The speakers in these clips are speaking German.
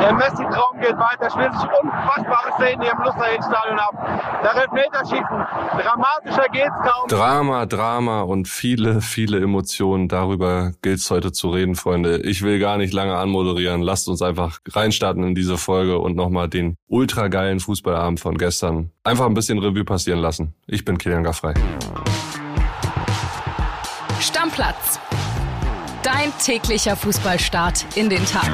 Der Messi-Traum geht weiter, spielt sich unfassbare Szenen hier im Lusterhildstadion ab. Der Elfmeterschießen, dramatischer geht's kaum. Drama, Drama und viele, viele Emotionen. Darüber gilt's heute zu reden, Freunde. Ich will gar nicht lange anmoderieren. Lasst uns einfach reinstarten in diese Folge und nochmal den ultra geilen Fußballabend von gestern einfach ein bisschen Revue passieren lassen. Ich bin Kilian Gaffrey. Stammplatz. Dein täglicher Fußballstart in den Tag.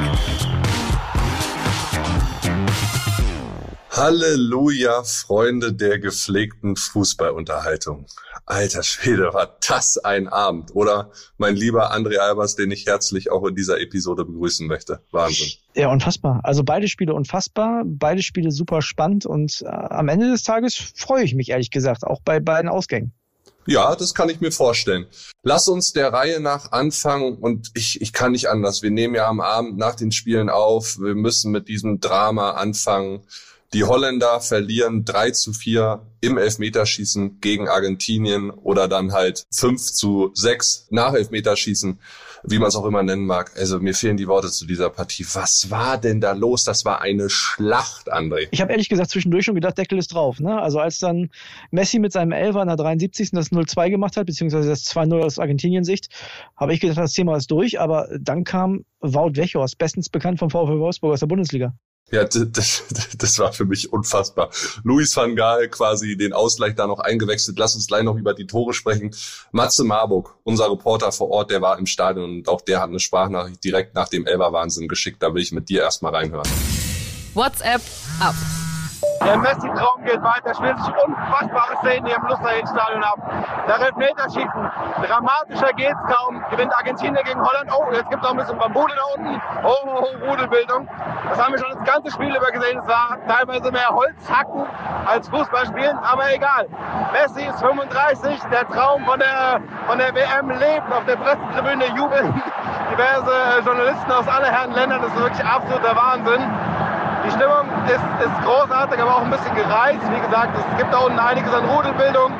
Halleluja, Freunde der gepflegten Fußballunterhaltung. Alter Schwede, war das ein Abend. Oder mein lieber André Albers, den ich herzlich auch in dieser Episode begrüßen möchte. Wahnsinn. Ja, unfassbar. Also beide Spiele unfassbar, beide Spiele super spannend und äh, am Ende des Tages freue ich mich ehrlich gesagt, auch bei beiden Ausgängen. Ja, das kann ich mir vorstellen. Lass uns der Reihe nach anfangen und ich, ich kann nicht anders. Wir nehmen ja am Abend nach den Spielen auf. Wir müssen mit diesem Drama anfangen. Die Holländer verlieren 3 zu 4 im Elfmeterschießen gegen Argentinien oder dann halt 5 zu 6 nach Elfmeterschießen, wie man es auch immer nennen mag. Also mir fehlen die Worte zu dieser Partie. Was war denn da los? Das war eine Schlacht, André. Ich habe ehrlich gesagt zwischendurch schon gedacht, Deckel ist drauf. Ne? Also als dann Messi mit seinem Elfer in der 73. das 0-2 gemacht hat, beziehungsweise das 2-0 aus Argentinien-Sicht, habe ich gedacht, das Thema ist durch. Aber dann kam Wout Wechhorst, bestens bekannt vom VfL Wolfsburg aus der Bundesliga. Ja, das, das war für mich unfassbar. Luis van Gaal quasi den Ausgleich da noch eingewechselt. Lass uns gleich noch über die Tore sprechen. Matze Marburg, unser Reporter vor Ort, der war im Stadion und auch der hat eine Sprachnachricht direkt nach dem Elber-Wahnsinn geschickt. Da will ich mit dir erstmal reinhören. WhatsApp ab. Der Messi-Traum geht weiter, spielt sich unfassbare Szenen hier im Lusterhildstadion ab. Der Elfmeterschießen, dramatischer geht's kaum. Gewinnt Argentinien gegen Holland. Oh, jetzt gibt's auch ein bisschen Bambule da unten. Oh, oh, oh, Rudelbildung. Das haben wir schon das ganze Spiel über gesehen. Es war teilweise mehr Holzhacken als Fußballspielen, aber egal. Messi ist 35, der Traum von der, von der WM lebt. Auf der Pressetribüne jubeln diverse Journalisten aus aller Herren Ländern. Das ist wirklich absoluter Wahnsinn. Die Stimmung ist, ist großartig, aber auch ein bisschen gereizt. Wie gesagt, es gibt da unten einiges an Rudelbildung.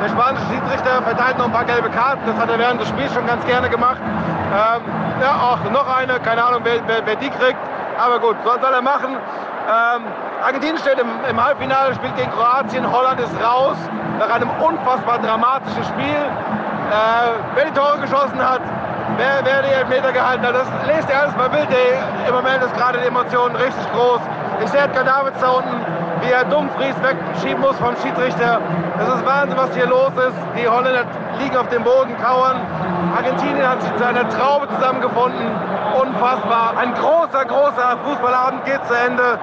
Der spanische Schiedsrichter verteilt noch ein paar gelbe Karten. Das hat er während des Spiels schon ganz gerne gemacht. Ähm, ja, auch noch eine. Keine Ahnung, wer, wer, wer die kriegt. Aber gut, soll, soll er machen. Ähm, Argentinien steht im, im, Halbfinale, spielt gegen Kroatien. Holland ist raus nach einem unfassbar dramatischen Spiel. Äh, wer die Tore geschossen hat, wer, wer die Elfmeter gehalten hat. Das lest ihr alles bei Bild. Im Moment ist gerade die Emotion richtig groß. Ich sehe Edgar Davids da unten, wie er Dumfries wegschieben muss vom Schiedsrichter. Das ist Wahnsinn, was hier los ist. Die Holländer liegen auf dem Boden, kauern. Argentinien hat sich zu einer Traube zusammengefunden. Unfassbar. Ein großer, großer Fußballabend geht zu Ende.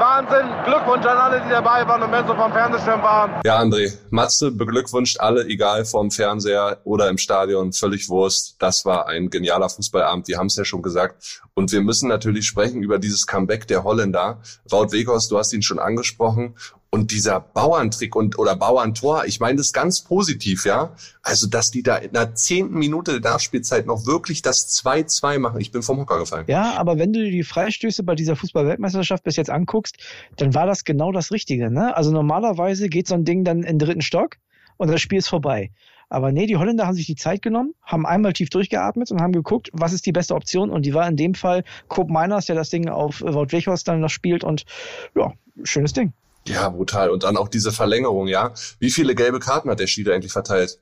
Wahnsinn. Glückwunsch an alle, die dabei waren und wenn sie vom Fernsehschirm waren. Ja, André, Matze beglückwünscht alle, egal vom Fernseher oder im Stadion, völlig Wurst. Das war ein genialer Fußballabend. Wir haben es ja schon gesagt. Und wir müssen natürlich sprechen über dieses Comeback der Holländer. Wout Weghorst, du hast ihn schon angesprochen. Und dieser Bauerntrick und oder Bauerntor, ich meine das ganz positiv, ja. Also, dass die da in der zehnten Minute der Nachspielzeit noch wirklich das 2-2 machen. Ich bin vom Hocker gefallen. Ja, aber wenn du dir die Freistöße bei dieser Fußball-Weltmeisterschaft bis jetzt anguckst, dann war das genau das Richtige. Ne? Also normalerweise geht so ein Ding dann in den dritten Stock und das Spiel ist vorbei. Aber nee, die Holländer haben sich die Zeit genommen, haben einmal tief durchgeatmet und haben geguckt, was ist die beste Option. Und die war in dem Fall Coop Miners, der das Ding auf Wout Weghorst dann noch spielt. Und ja, schönes Ding. Ja, brutal. Und dann auch diese Verlängerung, ja. Wie viele gelbe Karten hat der Schieder eigentlich verteilt?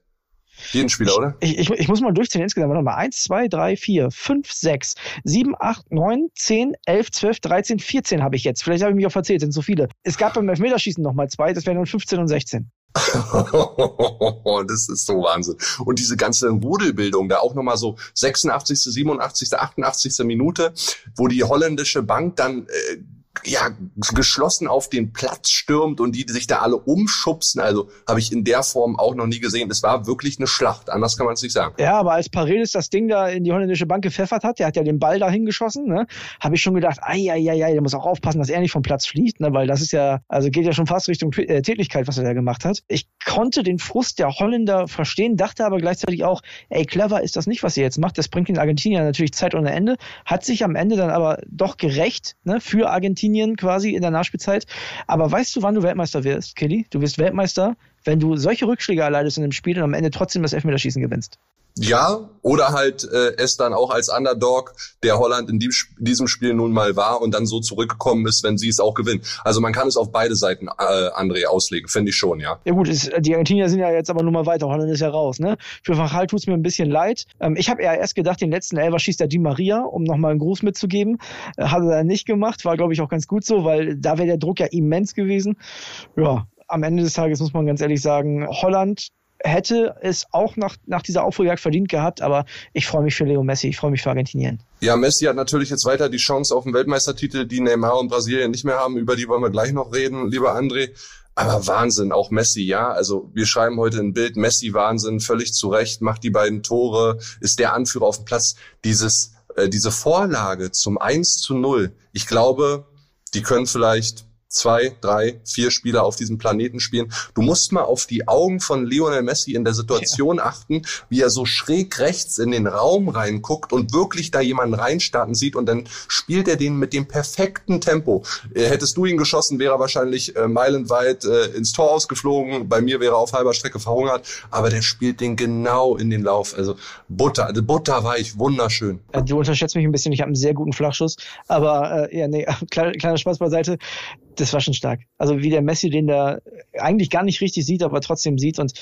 Jeden Spieler, oder? Ich, ich, ich muss mal durchzählen insgesamt. Warte mal. 1, 2, 3, 4, 5, 6, 7, 8, 9, 10, 11, 12, 13, 14 habe ich jetzt. Vielleicht habe ich mich auch verzählt, sind so viele. Es gab beim Elfmeterschießen nochmal zwei, das wären dann 15 und 16. das ist so Wahnsinn. Und diese ganze Rudelbildung, da auch nochmal so 86., 87., 88. Minute, wo die holländische Bank dann äh, ja, geschlossen auf den Platz stürmt und die, sich da alle umschubsen. Also habe ich in der Form auch noch nie gesehen. Es war wirklich eine Schlacht, anders kann man es nicht sagen. Ja, aber als Paredes das Ding da in die holländische Bank gepfeffert hat, der hat ja den Ball dahin geschossen, ne, habe ich schon gedacht, ai, ai, ai, ai, der muss auch aufpassen, dass er nicht vom Platz fliegt, ne, weil das ist ja, also geht ja schon fast Richtung äh, Tätigkeit, was er da gemacht hat. Ich konnte den Frust der Holländer verstehen, dachte aber gleichzeitig auch, ey, clever ist das nicht, was ihr jetzt macht. Das bringt den Argentinier natürlich Zeit ohne Ende, hat sich am Ende dann aber doch gerecht, ne, für Argentinien Argentinien quasi in der Nachspielzeit. Aber weißt du, wann du Weltmeister wirst, Kelly? Du wirst Weltmeister, wenn du solche Rückschläge erleidest in dem Spiel und am Ende trotzdem das Elfmeterschießen gewinnst. Ja, oder halt äh, es dann auch als Underdog, der Holland in die, diesem Spiel nun mal war und dann so zurückgekommen ist, wenn sie es auch gewinnen. Also man kann es auf beide Seiten, äh, André, auslegen, finde ich schon, ja. Ja gut, ist, die Argentinier sind ja jetzt aber nur mal weiter, Holland ist ja raus. Ne? Für Van Gaal tut es mir ein bisschen leid. Ähm, ich habe ja erst gedacht, den letzten Elfer schießt der Di Maria, um nochmal einen Gruß mitzugeben. Äh, hat er nicht gemacht, war glaube ich auch ganz gut so, weil da wäre der Druck ja immens gewesen. Ja, am Ende des Tages muss man ganz ehrlich sagen, Holland hätte es auch nach, nach dieser Aufholjagd verdient gehabt, aber ich freue mich für Leo Messi, ich freue mich für Argentinien. Ja, Messi hat natürlich jetzt weiter die Chance auf den Weltmeistertitel, die Neymar und Brasilien nicht mehr haben, über die wollen wir gleich noch reden, lieber André. Aber Wahnsinn, auch Messi, ja. Also wir schreiben heute ein Bild, Messi Wahnsinn, völlig zu Recht, macht die beiden Tore, ist der Anführer auf dem Platz. Dieses, äh, diese Vorlage zum 1 zu 0, ich glaube, die können vielleicht zwei, drei, vier Spieler auf diesem Planeten spielen. Du musst mal auf die Augen von Lionel Messi in der Situation ja. achten, wie er so schräg rechts in den Raum reinguckt und wirklich da jemanden reinstarten sieht und dann spielt er den mit dem perfekten Tempo. Äh, hättest du ihn geschossen, wäre er wahrscheinlich äh, meilenweit äh, ins Tor ausgeflogen. Bei mir wäre er auf halber Strecke verhungert, aber der spielt den genau in den Lauf. Also Butter, also Butter war ich wunderschön. Du unterschätzt mich ein bisschen, ich habe einen sehr guten Flachschuss, aber äh, ja, nee, kleiner, kleiner Spaß beiseite das war schon stark. Also wie der Messi den da eigentlich gar nicht richtig sieht, aber trotzdem sieht und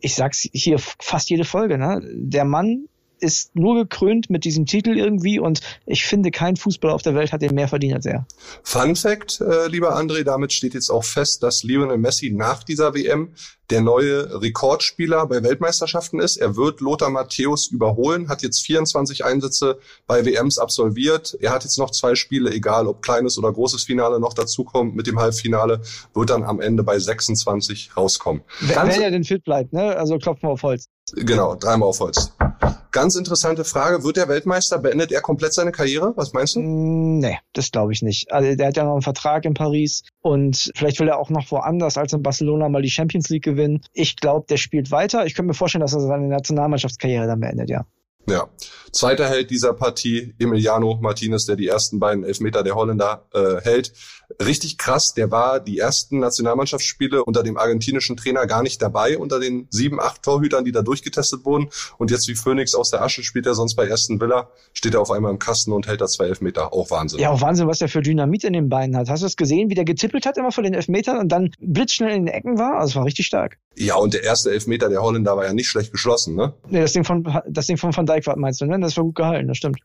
ich sag's hier fast jede Folge, ne? Der Mann ist nur gekrönt mit diesem Titel irgendwie und ich finde, kein Fußballer auf der Welt hat den mehr verdient als er. Fun Fact, äh, lieber André, damit steht jetzt auch fest, dass Lionel Messi nach dieser WM der neue Rekordspieler bei Weltmeisterschaften ist. Er wird Lothar Matthäus überholen, hat jetzt 24 Einsätze bei WMs absolviert. Er hat jetzt noch zwei Spiele, egal ob kleines oder großes Finale noch dazukommt. Mit dem Halbfinale wird dann am Ende bei 26 rauskommen. Wenn, wenn er denn fit bleibt, ne? Also klopfen wir auf Holz. Genau, dreimal auf Holz. Ganz interessante Frage. Wird der Weltmeister? Beendet er komplett seine Karriere? Was meinst du? Mm, nee, das glaube ich nicht. Also der hat ja noch einen Vertrag in Paris und vielleicht will er auch noch woanders als in Barcelona mal die Champions League gewinnen. Ich glaube, der spielt weiter. Ich könnte mir vorstellen, dass er seine Nationalmannschaftskarriere dann beendet, ja. Ja. Zweiter Held dieser Partie, Emiliano Martinez, der die ersten beiden Elfmeter der Holländer äh, hält. Richtig krass, der war die ersten Nationalmannschaftsspiele unter dem argentinischen Trainer gar nicht dabei, unter den sieben, acht Torhütern, die da durchgetestet wurden. Und jetzt wie Phoenix aus der Asche spielt er sonst bei Aston Villa, steht er auf einmal im Kasten und hält da zwei Elfmeter. Auch Wahnsinn. Ja, auch Wahnsinn, was er für Dynamit in den Beinen hat. Hast du es gesehen, wie der getippelt hat immer vor den Elfmetern und dann blitzschnell in den Ecken war? Also es war richtig stark. Ja, und der erste Elfmeter der Holländer war ja nicht schlecht geschlossen, ne? Nee, das Ding von, das Ding von Van Dijk war, meinst du, ne? Das war gut gehalten, das stimmt.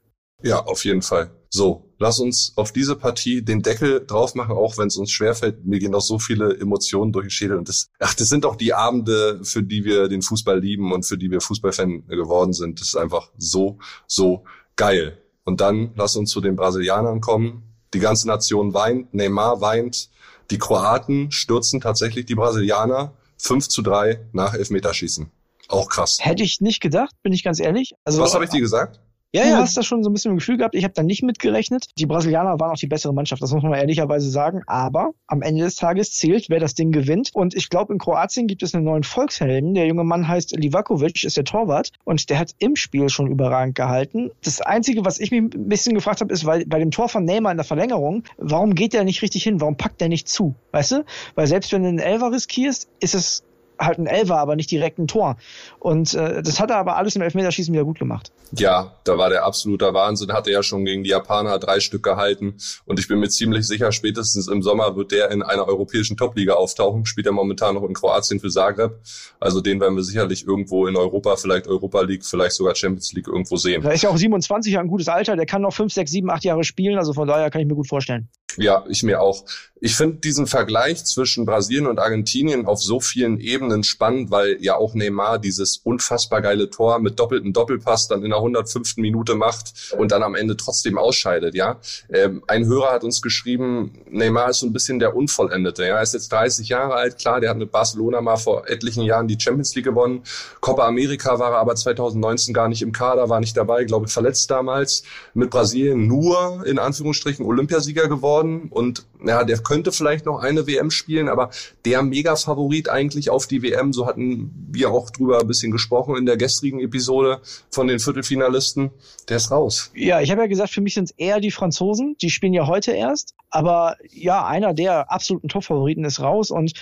Ja, auf jeden Fall. So, lass uns auf diese Partie den Deckel drauf machen, auch wenn es uns schwerfällt. Mir gehen auch so viele Emotionen durch den Schädel. Und das, ach, das sind auch die Abende, für die wir den Fußball lieben und für die wir Fußballfan geworden sind. Das ist einfach so, so geil. Und dann lass uns zu den Brasilianern kommen. Die ganze Nation weint, Neymar weint. Die Kroaten stürzen tatsächlich die Brasilianer 5 zu 3 nach Elfmeterschießen. Auch krass. Hätte ich nicht gedacht, bin ich ganz ehrlich. Also, Was habe ich dir gesagt? Ja, du ja. hast das schon so ein bisschen im Gefühl gehabt. Ich habe da nicht mitgerechnet. Die Brasilianer waren auch die bessere Mannschaft, das muss man ehrlicherweise sagen. Aber am Ende des Tages zählt, wer das Ding gewinnt. Und ich glaube, in Kroatien gibt es einen neuen Volkshelden. Der junge Mann heißt Livakovic, ist der Torwart. Und der hat im Spiel schon überragend gehalten. Das Einzige, was ich mich ein bisschen gefragt habe, ist, weil bei dem Tor von Neymar in der Verlängerung, warum geht der nicht richtig hin? Warum packt der nicht zu? Weißt du? Weil selbst wenn du einen Elfer riskierst, ist es halt ein Elfer, aber nicht direkt ein Tor. Und äh, das hat er aber alles im Elfmeterschießen wieder gut gemacht. Ja, da war der absoluter Wahnsinn. Hatte ja schon gegen die Japaner drei Stück gehalten. Und ich bin mir ziemlich sicher, spätestens im Sommer wird der in einer europäischen Topliga auftauchen. Spielt er momentan noch in Kroatien für Zagreb. Also den werden wir sicherlich irgendwo in Europa, vielleicht Europa League, vielleicht sogar Champions League irgendwo sehen. Da ist ja auch 27 ein gutes Alter. Der kann noch 5, 6, 7, 8 Jahre spielen. Also von daher kann ich mir gut vorstellen. Ja, ich mir auch. Ich finde diesen Vergleich zwischen Brasilien und Argentinien auf so vielen Ebenen spannend, weil ja auch Neymar dieses unfassbar geile Tor mit doppelten Doppelpass dann in der 105. Minute macht und dann am Ende trotzdem ausscheidet, ja. Ähm, ein Hörer hat uns geschrieben, Neymar ist so ein bisschen der Unvollendete, ja. Er ist jetzt 30 Jahre alt, klar, der hat mit Barcelona mal vor etlichen Jahren die Champions League gewonnen. Copa America war er aber 2019 gar nicht im Kader, war nicht dabei, glaube ich, verletzt damals. Mit Brasilien nur, in Anführungsstrichen, Olympiasieger geworden geworden und ja, der könnte vielleicht noch eine WM spielen, aber der Mega-Favorit eigentlich auf die WM, so hatten wir auch drüber ein bisschen gesprochen in der gestrigen Episode von den Viertelfinalisten, der ist raus. Ja, ich habe ja gesagt, für mich sind es eher die Franzosen, die spielen ja heute erst, aber ja, einer der absoluten Top-Favoriten ist raus und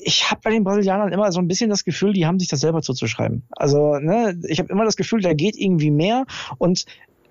ich habe bei den Brasilianern immer so ein bisschen das Gefühl, die haben sich das selber zuzuschreiben. Also, ne, ich habe immer das Gefühl, da geht irgendwie mehr und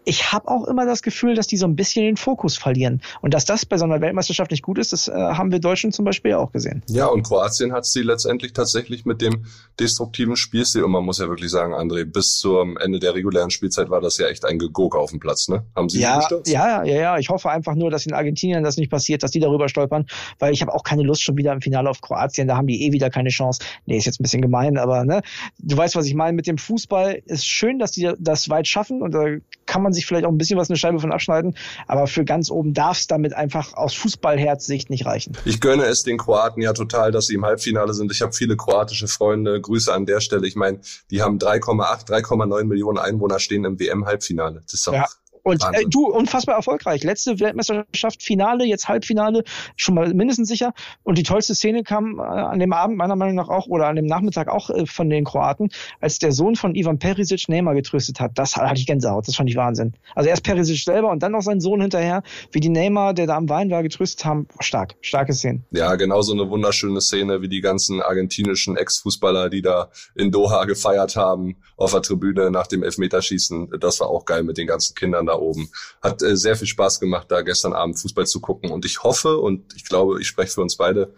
ich habe auch immer das Gefühl, dass die so ein bisschen den Fokus verlieren. Und dass das bei so einer Weltmeisterschaft nicht gut ist, das äh, haben wir Deutschen zum Beispiel auch gesehen. Ja, und Kroatien hat sie letztendlich tatsächlich mit dem destruktiven Spielstil, und man muss ja wirklich sagen, André, bis zum Ende der regulären Spielzeit war das ja echt ein Gegurk auf dem Platz, ne? Haben sie ja, ja, ja, ja. Ich hoffe einfach nur, dass in Argentinien das nicht passiert, dass die darüber stolpern, weil ich habe auch keine Lust schon wieder im Finale auf Kroatien. Da haben die eh wieder keine Chance. Nee, ist jetzt ein bisschen gemein, aber ne, du weißt, was ich meine. Mit dem Fußball ist schön, dass die das weit schaffen und da kann man sich vielleicht auch ein bisschen was eine Scheibe von abschneiden, aber für ganz oben darf es damit einfach aus Fußballherzsicht nicht reichen. Ich gönne es den Kroaten ja total, dass sie im Halbfinale sind. Ich habe viele kroatische Freunde. Grüße an der Stelle. Ich meine, die haben 3,8, 3,9 Millionen Einwohner stehen im WM-Halbfinale. Das ist doch ja. Und äh, du, unfassbar erfolgreich. Letzte Weltmeisterschaft, Finale, jetzt Halbfinale, schon mal mindestens sicher. Und die tollste Szene kam äh, an dem Abend meiner Meinung nach auch oder an dem Nachmittag auch äh, von den Kroaten, als der Sohn von Ivan Perisic Neymar getröstet hat. Das hatte ich Gänsehaut, das fand ich Wahnsinn. Also erst Perisic selber und dann noch sein Sohn hinterher, wie die Neymar, der da am Wein war, getröstet haben. Stark, starke Szene. Ja, genauso eine wunderschöne Szene wie die ganzen argentinischen Ex-Fußballer, die da in Doha gefeiert haben auf der Tribüne nach dem Elfmeterschießen. Das war auch geil mit den ganzen Kindern da oben. Hat äh, sehr viel Spaß gemacht, da gestern Abend Fußball zu gucken. Und ich hoffe und ich glaube, ich spreche für uns beide,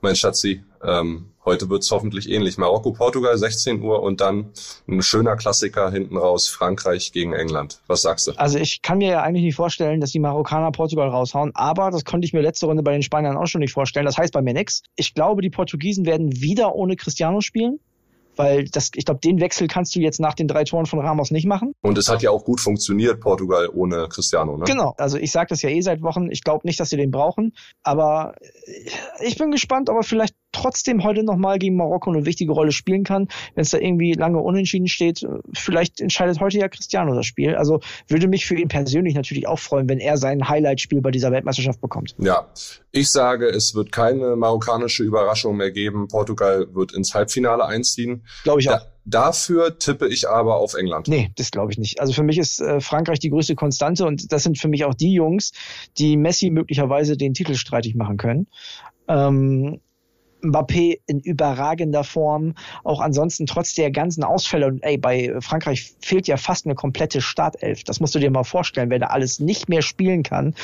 mein Schatzi, ähm, heute wird's hoffentlich ähnlich. Marokko, Portugal, 16 Uhr und dann ein schöner Klassiker hinten raus, Frankreich gegen England. Was sagst du? Also ich kann mir ja eigentlich nicht vorstellen, dass die Marokkaner Portugal raushauen, aber das konnte ich mir letzte Runde bei den Spaniern auch schon nicht vorstellen. Das heißt bei mir nichts. Ich glaube, die Portugiesen werden wieder ohne Cristiano spielen weil das, ich glaube, den Wechsel kannst du jetzt nach den drei Toren von Ramos nicht machen. Und es hat ja auch gut funktioniert, Portugal ohne Cristiano, ne? Genau, also ich sage das ja eh seit Wochen, ich glaube nicht, dass sie den brauchen, aber ich bin gespannt, ob er vielleicht trotzdem heute nochmal gegen Marokko eine wichtige Rolle spielen kann, wenn es da irgendwie lange unentschieden steht. Vielleicht entscheidet heute ja Cristiano das Spiel. Also würde mich für ihn persönlich natürlich auch freuen, wenn er sein Highlight-Spiel bei dieser Weltmeisterschaft bekommt. Ja, ich sage, es wird keine marokkanische Überraschung mehr geben. Portugal wird ins Halbfinale einziehen. Glaube ich auch. Da Dafür tippe ich aber auf England. Nee, das glaube ich nicht. Also für mich ist äh, Frankreich die größte Konstante und das sind für mich auch die Jungs, die Messi möglicherweise den Titel streitig machen können. Ähm, Mbappé in überragender Form. Auch ansonsten trotz der ganzen Ausfälle und ey, bei Frankreich fehlt ja fast eine komplette Startelf. Das musst du dir mal vorstellen, wer da alles nicht mehr spielen kann.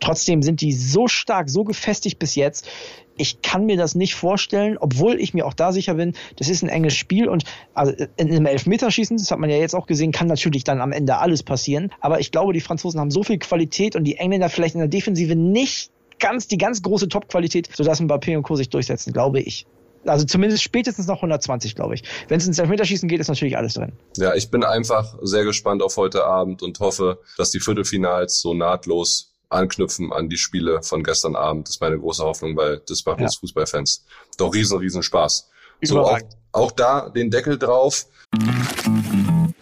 Trotzdem sind die so stark, so gefestigt bis jetzt. Ich kann mir das nicht vorstellen, obwohl ich mir auch da sicher bin, das ist ein enges Spiel und also in einem Elfmeterschießen, das hat man ja jetzt auch gesehen, kann natürlich dann am Ende alles passieren. Aber ich glaube, die Franzosen haben so viel Qualität und die Engländer vielleicht in der Defensive nicht ganz, die ganz große Top-Qualität, sodass Mbappé und Co. sich durchsetzen, glaube ich. Also zumindest spätestens noch 120, glaube ich. Wenn es ins Elfmeterschießen geht, ist natürlich alles drin. Ja, ich bin einfach sehr gespannt auf heute Abend und hoffe, dass die Viertelfinals so nahtlos anknüpfen an die Spiele von gestern Abend. Das ist meine große Hoffnung, weil das macht ja. uns Fußballfans doch riesen, riesen Spaß. So, auch, auch da den Deckel drauf.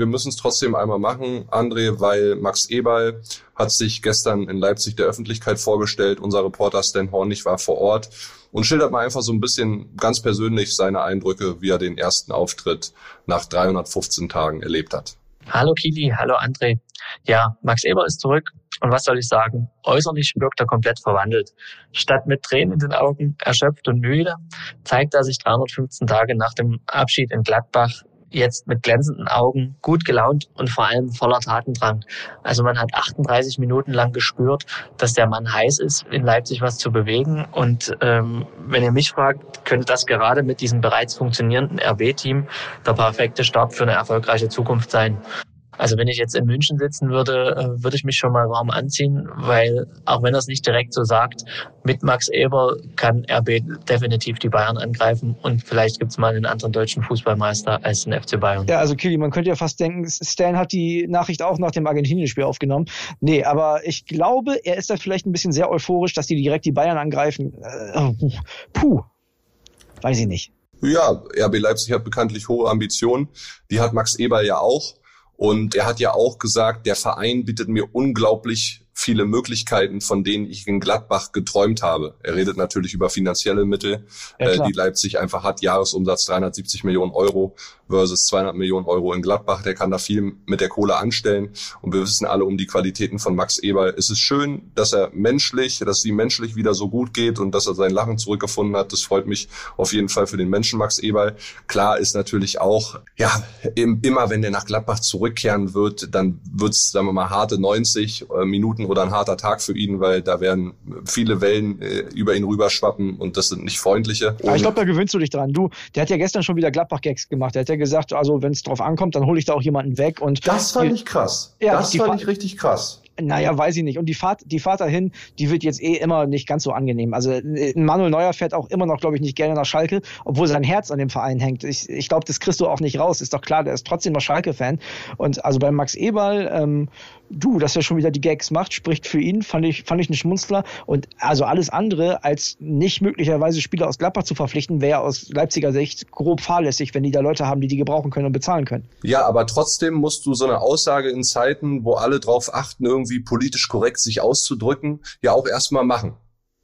Wir müssen es trotzdem einmal machen, André, weil Max Eberl hat sich gestern in Leipzig der Öffentlichkeit vorgestellt. Unser Reporter Stan Hornig war vor Ort und schildert mal einfach so ein bisschen ganz persönlich seine Eindrücke, wie er den ersten Auftritt nach 315 Tagen erlebt hat. Hallo Kili, hallo André. Ja, Max Eber ist zurück und was soll ich sagen? Äußerlich wirkt er komplett verwandelt. Statt mit Tränen in den Augen, erschöpft und müde, zeigt er sich 315 Tage nach dem Abschied in Gladbach jetzt mit glänzenden Augen, gut gelaunt und vor allem voller Tatendrang. Also man hat 38 Minuten lang gespürt, dass der Mann heiß ist, in Leipzig was zu bewegen. Und ähm, wenn ihr mich fragt, könnte das gerade mit diesem bereits funktionierenden RB-Team der perfekte Start für eine erfolgreiche Zukunft sein. Also wenn ich jetzt in München sitzen würde, äh, würde ich mich schon mal warm anziehen, weil auch wenn er es nicht direkt so sagt, mit Max Eber kann RB definitiv die Bayern angreifen und vielleicht gibt es mal einen anderen deutschen Fußballmeister als den FC Bayern. Ja, also Kili, man könnte ja fast denken, Stan hat die Nachricht auch nach dem Argentinien-Spiel aufgenommen. Nee, aber ich glaube, er ist da vielleicht ein bisschen sehr euphorisch, dass die direkt die Bayern angreifen. Äh, puh, weiß ich nicht. Ja, RB Leipzig hat bekanntlich hohe Ambitionen. Die hat Max Eber ja auch. Und er hat ja auch gesagt, der Verein bietet mir unglaublich viele Möglichkeiten, von denen ich in Gladbach geträumt habe. Er redet natürlich über finanzielle Mittel, ja, äh, die Leipzig einfach hat. Jahresumsatz 370 Millionen Euro versus 200 Millionen Euro in Gladbach. Der kann da viel mit der Kohle anstellen. Und wir wissen alle um die Qualitäten von Max Eber. Es ist schön, dass er menschlich, dass ihm menschlich wieder so gut geht und dass er sein Lachen zurückgefunden hat. Das freut mich auf jeden Fall für den Menschen Max Eber. Klar ist natürlich auch, ja, immer wenn der nach Gladbach zurückkehren wird, dann wird's, sagen wir mal, harte 90 äh, Minuten oder ein harter Tag für ihn, weil da werden viele Wellen äh, über ihn rüberschwappen und das sind nicht freundliche. Aber ich glaube, da gewöhnst du dich dran. Du, der hat ja gestern schon wieder Gladbach-Gags gemacht. Der hat ja gesagt, also wenn es drauf ankommt, dann hole ich da auch jemanden weg. Und das fand ich krass. Ja, das fand ich richtig krass. Naja, weiß ich nicht. Und die Fahrt, die Fahrt dahin, die wird jetzt eh immer nicht ganz so angenehm. Also Manuel Neuer fährt auch immer noch, glaube ich, nicht gerne nach Schalke, obwohl sein Herz an dem Verein hängt. Ich, ich glaube, das kriegst du auch nicht raus. Ist doch klar, der ist trotzdem noch Schalke-Fan. Und also bei Max Eberl, ähm, du, dass er schon wieder die Gags macht, spricht für ihn, fand ich, fand ich einen Schmunzler. Und also alles andere, als nicht möglicherweise Spieler aus Gladbach zu verpflichten, wäre aus Leipziger Sicht grob fahrlässig, wenn die da Leute haben, die die gebrauchen können und bezahlen können. Ja, aber trotzdem musst du so eine Aussage in Zeiten, wo alle drauf achten, irgendwie politisch korrekt sich auszudrücken, ja auch erstmal machen.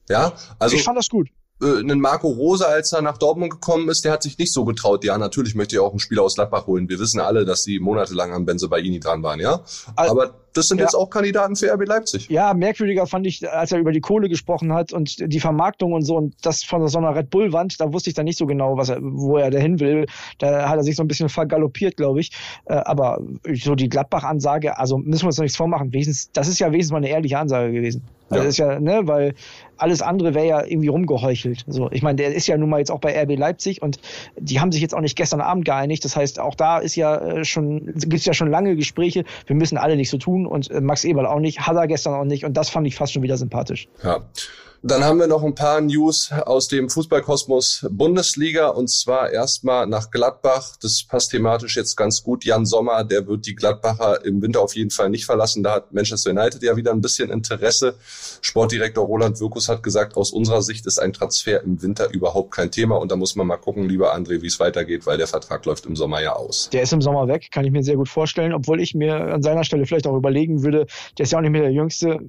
Ja, also. Ich fand das gut äh, einen Marco Rose, als er nach Dortmund gekommen ist, der hat sich nicht so getraut. Ja, natürlich möchte er auch einen Spieler aus Gladbach holen. Wir wissen alle, dass sie monatelang am Benze Baini dran waren, ja. Aber das sind ja. jetzt auch Kandidaten für RB Leipzig. Ja, merkwürdiger fand ich, als er über die Kohle gesprochen hat und die Vermarktung und so und das von so einer Red Bull Wand, da wusste ich dann nicht so genau, was er, wo er dahin will. Da hat er sich so ein bisschen vergaloppiert, glaube ich. Äh, aber so die Gladbach-Ansage, also müssen wir uns noch nichts vormachen. Wenigstens, das ist ja wenigstens mal eine ehrliche Ansage gewesen. Also ja. ist ja, ne, weil alles andere wäre ja irgendwie rumgeheuchelt. So, ich meine, der ist ja nun mal jetzt auch bei RB Leipzig und die haben sich jetzt auch nicht gestern Abend geeinigt. Das heißt, auch da ist ja äh, schon, gibt es ja schon lange Gespräche. Wir müssen alle nicht so tun und äh, Max Eberl auch nicht, hat er gestern auch nicht und das fand ich fast schon wieder sympathisch. Ja. Dann haben wir noch ein paar News aus dem Fußballkosmos Bundesliga und zwar erstmal nach Gladbach. Das passt thematisch jetzt ganz gut. Jan Sommer, der wird die Gladbacher im Winter auf jeden Fall nicht verlassen. Da hat Manchester United ja wieder ein bisschen Interesse. Sportdirektor Roland Wirkus hat gesagt, aus unserer Sicht ist ein Transfer im Winter überhaupt kein Thema und da muss man mal gucken, lieber André, wie es weitergeht, weil der Vertrag läuft im Sommer ja aus. Der ist im Sommer weg, kann ich mir sehr gut vorstellen, obwohl ich mir an seiner Stelle vielleicht auch überlegen würde, der ist ja auch nicht mehr der Jüngste,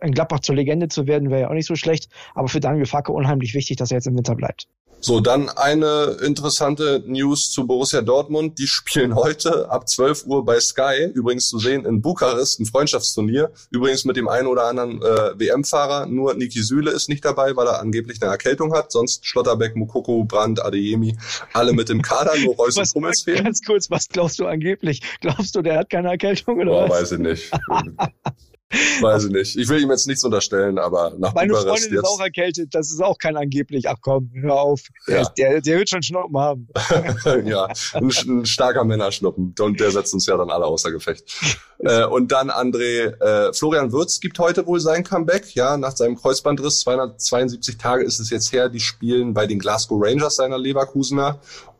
in Gladbach zur Legende zu werden, wäre ja auch nicht so schlecht. Aber für Daniel Facke unheimlich wichtig, dass er jetzt im Winter bleibt. So, dann eine interessante News zu Borussia Dortmund. Die spielen heute ab 12 Uhr bei Sky, übrigens zu sehen in Bukarest, ein Freundschaftsturnier. Übrigens mit dem einen oder anderen äh, WM-Fahrer. Nur Niki Süle ist nicht dabei, weil er angeblich eine Erkältung hat. Sonst Schlotterbeck, Mukoko, Brandt, Adeyemi, alle mit dem Kader, nur Reus und Hummels fehlen. Ganz kurz, was glaubst du angeblich? Glaubst du, der hat keine Erkältung oder Boah, was? weiß ich nicht. Weiß ich nicht. Ich will ihm jetzt nichts unterstellen, aber nach Meine Bukarest Freundin ist jetzt. auch erkältet, das ist auch kein angeblich. Ach komm, hör auf. Der, Ja. der, der wird schon Schnuppen haben. ja, ein, ein starker Männerschnuppen. Und der setzt uns ja dann alle außer Gefecht. Äh, und dann André, äh, Florian Würz gibt heute wohl sein Comeback. Ja, nach seinem Kreuzbandriss, 272 Tage ist es jetzt her. Die spielen bei den Glasgow Rangers seiner Leverkusener.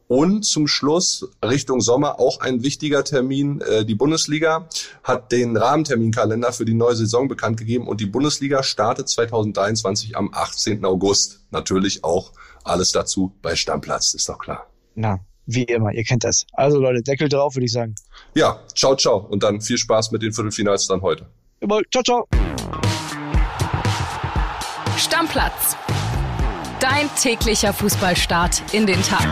Und zum Schluss Richtung Sommer auch ein wichtiger Termin. Äh, Die Bundesliga hat den Rahmenterminkalender für die neue Saison bekannt gegeben und die Bundesliga startet 2023 am 18. August. Natürlich auch alles dazu bei Stammplatz, ist doch klar. Na, wie immer, ihr kennt das. Also Leute, Deckel drauf, würde ich sagen. Ja, ciao, ciao und dann viel Spaß mit den Viertelfinals dann heute. Immer, ciao, ciao. Stammplatz. Dein täglicher Fußballstart in den Tag.